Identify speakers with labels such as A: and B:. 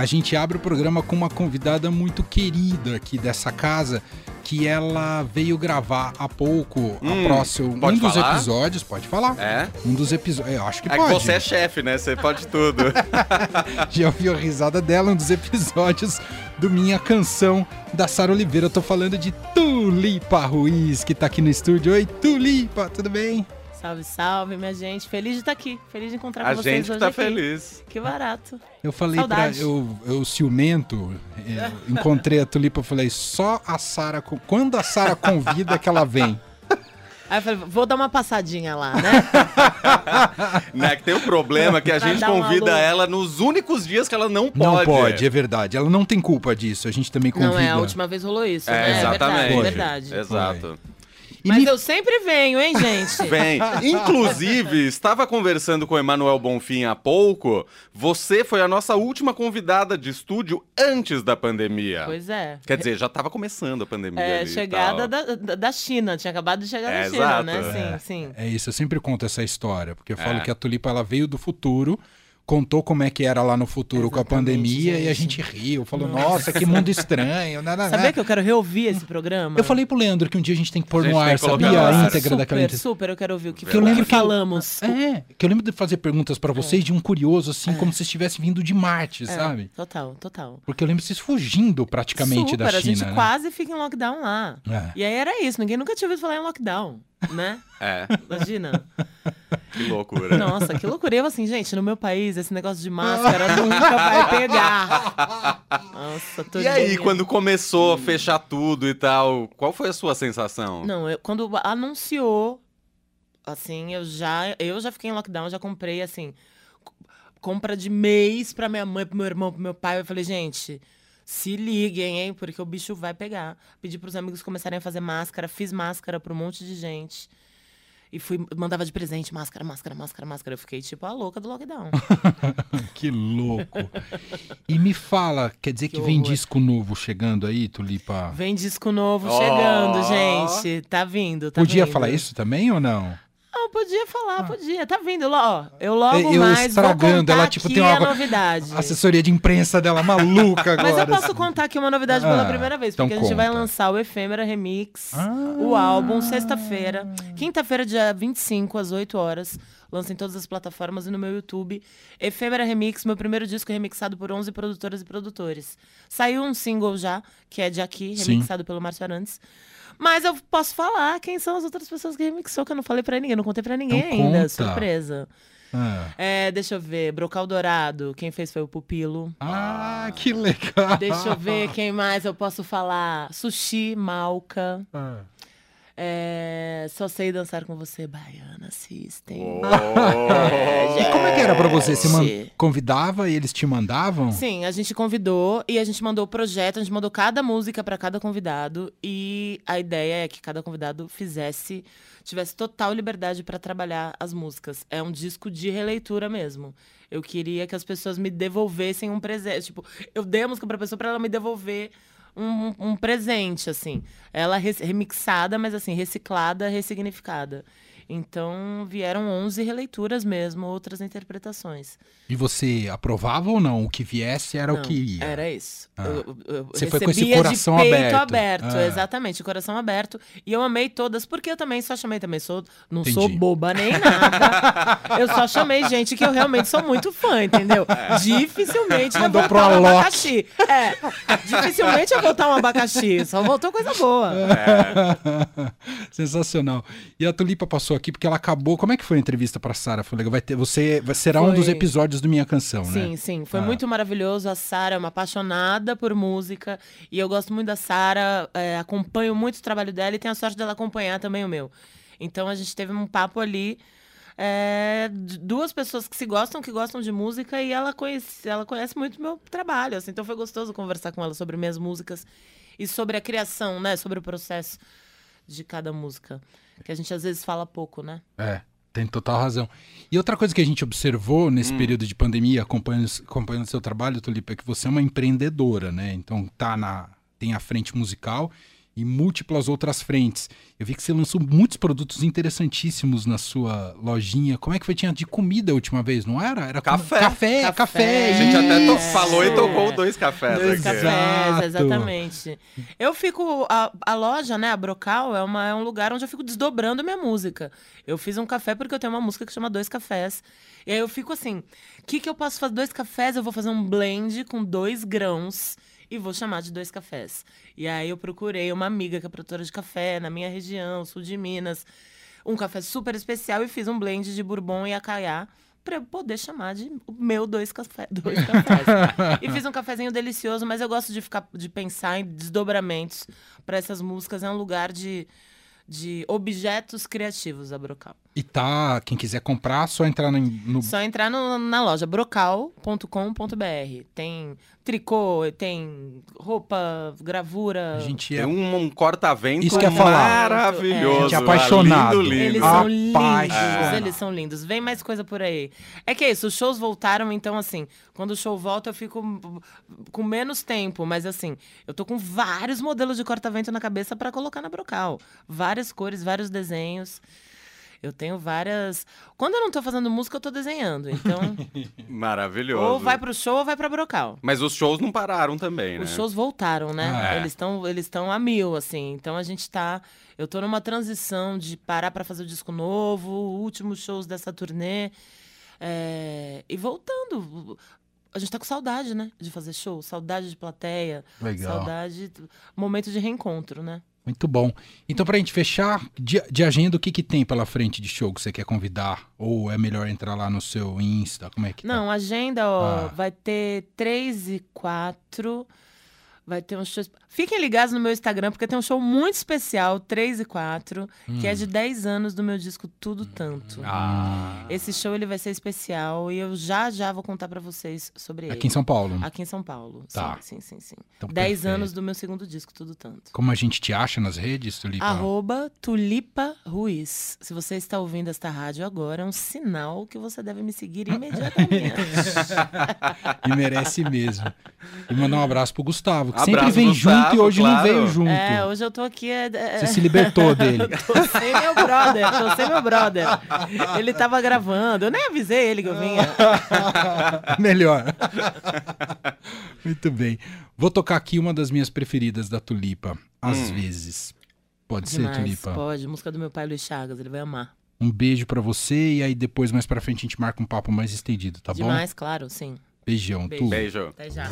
A: a gente abre o programa com uma convidada muito querida aqui dessa casa, que ela veio gravar há pouco
B: Hum,
A: a próximo, um dos
B: falar?
A: episódios, pode falar.
B: É?
A: Um dos episódios, eu acho que
B: É que
A: pode.
B: você é chefe, né? Você pode tudo.
A: Já ouviu a risada dela, um dos episódios do Minha Canção da Sara Oliveira. Eu tô falando de Tulipa Ruiz, que tá aqui no estúdio. Oi, Tulipa, tudo bem?
C: Salve, salve, minha gente. Feliz de estar aqui. Feliz de encontrar
B: A
C: com vocês
B: gente que
C: hoje
B: tá
C: aqui.
B: feliz.
C: Que barato.
A: Eu falei
C: Saudade.
A: pra. Eu, eu ciumento, é, encontrei a Tulipa, eu falei, só a Sara. Quando a Sara convida que ela vem.
C: Aí eu falei, vou dar uma passadinha lá, né?
B: Né? Que tem o problema que a
C: Pra
B: gente
C: um
B: convida ela nos únicos dias que ela não pode.
A: Não pode, é verdade. Ela não tem culpa disso. A gente também convida.
C: Não é, a última vez rolou isso,
B: É,
C: né?
B: exatamente.
C: É verdade, é verdade.
B: Exato.
A: E
C: Mas
A: me-
C: eu sempre venho, hein, gente?
B: Bem, inclusive, estava conversando com o Emanuel Bonfim há pouco. Você foi a nossa última convidada de estúdio antes da pandemia.
C: Pois é.
B: Quer dizer, já estava começando a pandemia.
C: É,
B: ali e
C: chegada
B: tal.
C: da, da, China. Tinha acabado de chegar
B: É,
C: da China,
B: exato.
C: né? Sim, sim.
A: É isso, eu sempre conto essa história, porque eu falo
B: É.
A: que a Tulipa ela veio do futuro, contou como é que era lá no futuro com a
C: Exatamente,
A: pandemia e a
C: gente.
A: riu, falou, nossa, que mundo estranho.
C: Sabia que eu quero reouvir esse programa?
A: Eu falei pro Leandro que um dia a gente tem que pôr
B: A
A: no ar, sabia? A íntegra
C: super,
A: daquela entrevista.
C: super, eu quero ouvir o que,
A: Que eu lembro
C: que falamos.
A: É, que eu lembro de fazer perguntas pra vocês de um curioso, assim, como se estivesse vindo de Marte,
C: É,
A: sabe?
C: Total, total.
A: Porque eu lembro vocês fugindo praticamente
C: Super,
A: da
C: a
A: China,
C: gente
A: né?
C: quase fica em lockdown lá.
A: É.
C: E aí era isso, ninguém nunca tinha ouvido falar em lockdown, né?
B: É,
C: Imagina.
B: Que loucura.
C: Nossa, que loucura. Eu assim, gente, no meu país, esse negócio de máscara nunca vai pegar. Nossa, tô
B: E aí, quando começou a fechar tudo e tal, qual foi a sua sensação?
C: Não, eu- quando anunciou, assim, eu já, eu já fiquei em lockdown, já comprei, assim, compra de mês pra minha mãe, pro meu irmão, pro meu pai. Eu falei, gente, se liguem, hein, porque o bicho vai pegar. Pedi pros amigos começarem a fazer máscara, fiz máscara pra um monte de gente. E fui, mandava de presente máscara, máscara, máscara, máscara. Eu fiquei tipo a louca do lockdown.
A: Que louco. E me fala, quer dizer que,
C: Que
A: vem disco novo chegando aí, Tulipa?
C: Vem disco novo
B: Ó.
C: chegando, gente. Tá vindo, tá
A: Podia
C: vindo.
A: falar isso também ou não?
C: Podia falar, podia. Tá vindo, ó. Eu logo
A: Eu
C: mais
A: estragando, ela, tipo, tem uma-
C: a novidade.
A: Assessoria de imprensa dela maluca agora.
C: Mas eu posso
A: assim.
C: contar aqui uma novidade pela
A: Ah,
C: primeira vez,
A: então
C: porque a gente vai
A: conta.
C: lançar o Efêmera Remix,
A: Ah.
C: o álbum, sexta-feira. Quinta-feira, dia 25, às 8 horas. Lança em todas as plataformas e no meu YouTube. Efêmera Remix, meu primeiro disco remixado por 11 produtoras e produtores. Saiu um single já, que é de aqui,
A: Sim.
C: remixado pelo Márcio Arantes. Mas eu posso falar quem são as outras pessoas que remixou, que eu não falei pra ninguém, não contei pra ninguém
A: Então
C: ainda.
A: conta.
C: Surpresa.
A: Ah.
C: É, deixa eu ver. Brocal Dourado, quem fez foi o Pupilo.
A: Ah, que legal.
C: Deixa eu ver quem mais eu posso falar. Sushi, Malca.
A: Ah.
C: É, só sei dançar com você, Baiana System.
A: E como é que era pra você? Você convidava e eles te mandavam?
C: Sim, a gente convidou e a gente mandou o projeto, a gente mandou cada música pra cada convidado e a ideia é que cada convidado fizesse, tivesse total liberdade pra trabalhar as músicas. É um disco de releitura mesmo. Eu queria que as pessoas me devolvessem um presente, tipo, eu dei a música pra pessoa pra ela me devolver um, um presente, assim. Ela remixada, mas assim, reciclada, ressignificada. Então, vieram 11 releituras mesmo, outras interpretações.
A: E você aprovava ou não? O que viesse era o
C: Não,
A: que ia?
C: Era isso.
A: Ah.
C: Eu, eu- eu
A: Você foi com esse coração
C: de peito
A: aberto.
C: aberto.
A: Ah.
C: Exatamente, coração aberto. E eu amei todas, porque eu também só chamei também. Sou, não
A: Entendi.
C: sou boba nem nada. eu só chamei gente que eu realmente sou muito fã, entendeu? Dificilmente
A: Mandou
C: voltar
A: pro
C: um abacaxi. É, dificilmente vai voltar um abacaxi. Só voltou coisa boa.
A: Sensacional. E a Tulipa passou aqui porque ela acabou. Como é que foi a entrevista pra Sara? Foi legal. Vai ter, você vai, será um
C: Foi.
A: dos episódios do Minha Canção, né?
C: Sim, sim. Foi
A: Ah.
C: muito maravilhoso. A Sara é uma apaixonada por música. E eu gosto muito da Sara. é, acompanho muito o trabalho dela e tenho a sorte dela acompanhar também o meu. Então a gente teve um papo ali. é, duas pessoas que se gostam, que gostam de música, e ela conhece, ela conhece muito o meu trabalho. assim, então foi gostoso conversar com ela sobre minhas músicas e sobre a criação, né? Sobre o processo de cada música. Que a gente às vezes fala pouco, né?
A: É, tem total razão. E outra coisa que a gente observou
B: Hum.
A: nesse período de pandemia, acompanhando acompanhando seu trabalho, Tulipa, é que você é uma empreendedora, né? Então tá na tem a frente musical em múltiplas outras frentes. Eu vi que você lançou muitos produtos interessantíssimos na sua lojinha. Como é que foi? Tinha de comida a última vez, não era? Era
B: Café.
A: Café,
C: Café.
A: café.
B: A gente até to- falou e tocou dois cafés
A: Dois
B: aqui.
A: cafés.
C: Exatamente. Eu fico. A, a loja, né, a Brocal, é, uma, é um lugar onde eu fico desdobrando minha música. Eu fiz um café porque eu tenho uma música que chama Dois Cafés. E aí eu fico assim: o que, que eu posso fazer? Dois cafés, eu vou fazer um blend com dois grãos e vou chamar de dois cafés. E aí eu procurei uma amiga que é produtora de café na minha região, sul de Minas. Um café super especial e fiz um blend de bourbon e acaiá pra eu poder chamar de meu dois, café, dois cafés. e fiz um cafezinho delicioso, mas eu gosto de ficar de pensar em desdobramentos para essas músicas. É um lugar de, de objetos criativos a Brocal.
A: E tá, quem quiser comprar, só entrar no. no-
C: Só entrar no- na loja brocal.com.br. Tem tricô, tem roupa, gravura.
A: A gente
B: Tem
A: é.
B: um, um corta-vento
A: Isso que ia falar.
B: maravilhoso.
A: A gente é apaixonado.
B: Lindo, lindo.
C: Eles são lindos, eles são lindos. Vem mais coisa por aí. É que é isso, os shows voltaram, então assim, quando o show volta eu fico com menos tempo, mas assim, eu tô com vários modelos de corta-vento na cabeça pra colocar na Brocal. Várias cores, vários desenhos. Eu tenho várias. Quando eu não tô fazendo música, eu tô desenhando. Então,
B: Maravilhoso.
C: ou vai pro show ou vai pra Brocal.
B: Mas os shows não pararam também, né?
C: Os shows voltaram, né?
A: Ah,
B: é.
C: Eles estão eles estão a mil, assim. Então a gente tá. Eu tô numa transição de parar pra fazer o disco novo, últimos shows dessa turnê. é, e voltando. A gente tá com saudade, né? De fazer show, saudade de plateia,
A: Legal.
C: saudade. Momento de reencontro, né?
A: Muito bom. Então, pra gente fechar, de, de agenda, o que, que tem pela frente de show que você quer convidar? Ou é melhor entrar lá no seu Insta? Como é que tá?
C: Não, agenda, ó,
A: Ah.
C: vai ter 3 e 4. Vai ter um show. Fiquem ligados no meu Instagram, porque tem um show muito especial, 3 e 4, que é de 10 anos do meu disco Tudo Tanto.
A: Ah,
C: Esse show ele vai ser especial e eu já já vou contar pra vocês sobre ele.
A: aqui em São Paulo.
C: Aqui em São Paulo.
A: Tá.
C: Sim, sim, sim. sim.
A: Então,
C: 10
A: perfeito.
C: anos do meu segundo disco, Tudo Tanto.
A: Como a gente te acha nas redes, Tulipa?
C: Arroba Tulipa Ruiz. Se você está ouvindo esta rádio agora, é um sinal que você deve me seguir imediatamente.
A: E merece mesmo. E mandar um abraço pro Gustavo, que
B: Abraço,
A: sempre vem
B: Gustavo,
A: junto e hoje não
B: claro.
A: veio junto.
C: É, hoje eu tô aqui. É, é-
A: Você se libertou dele.
C: tô sem meu brother, tô sem meu brother. Ele tava gravando, eu nem avisei ele que eu vinha.
A: Melhor. Muito bem. Vou tocar aqui uma das minhas preferidas da Tulipa, às vezes. Pode ser,
C: Demais,
A: Tulipa?
C: pode. Música do meu pai Luiz Chagas, ele vai amar.
A: Um beijo pra você e aí depois, mais pra frente, a gente marca um papo mais estendido, tá bom?
C: Demais, claro, sim.
A: Beijão,
C: Beijo.
A: Tu.
B: Beijo.
C: Até já.